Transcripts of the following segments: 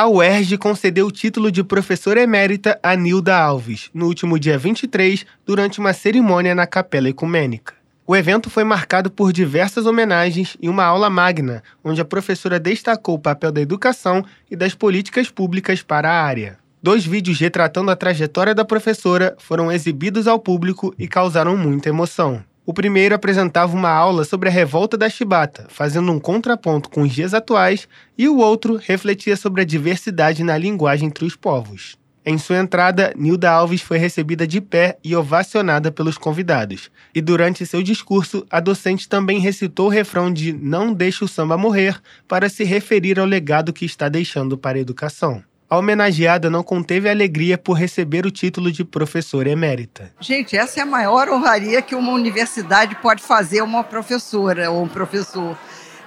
A UERJ concedeu o título de professora emérita a Nilda Alves, no último dia 23, durante uma cerimônia na Capela Ecumênica. O evento foi marcado por diversas homenagens e uma aula magna, onde a professora destacou o papel da educação e das políticas públicas para a área. Dois vídeos retratando a trajetória da professora foram exibidos ao público e causaram muita emoção. O primeiro apresentava uma aula sobre a revolta da chibata, fazendo um contraponto com os dias atuais, e o outro refletia sobre a diversidade na linguagem entre os povos. Em sua entrada, Nilda Alves foi recebida de pé e ovacionada pelos convidados. E durante seu discurso, a docente também recitou o refrão de Não deixe o samba morrer para se referir ao legado que está deixando para a educação. A homenageada não conteve alegria por receber o título de professora emérita. Gente, essa é a maior honraria que uma universidade pode fazer a uma professora ou um professor.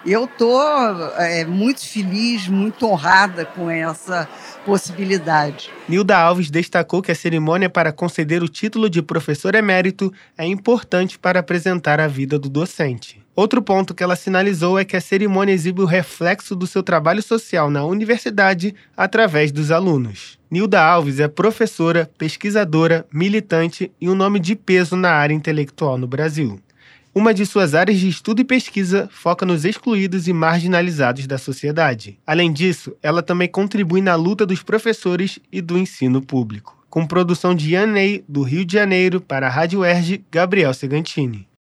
Eu estou é, muito feliz, muito honrada com essa possibilidade. Nilda Alves destacou que a cerimônia para conceder o título de professor emérito é importante para apresentar a vida do docente. Outro ponto que ela sinalizou é que a cerimônia exibe o reflexo do seu trabalho social na universidade através dos alunos. Nilda Alves é professora, pesquisadora, militante e um nome de peso na área intelectual no Brasil. Uma de suas áreas de estudo e pesquisa foca nos excluídos e marginalizados da sociedade. Além disso, ela também contribui na luta dos professores e do ensino público. Com produção de Ian Ney, do Rio de Janeiro, para a Rádio Erge, Gabriel Segantini.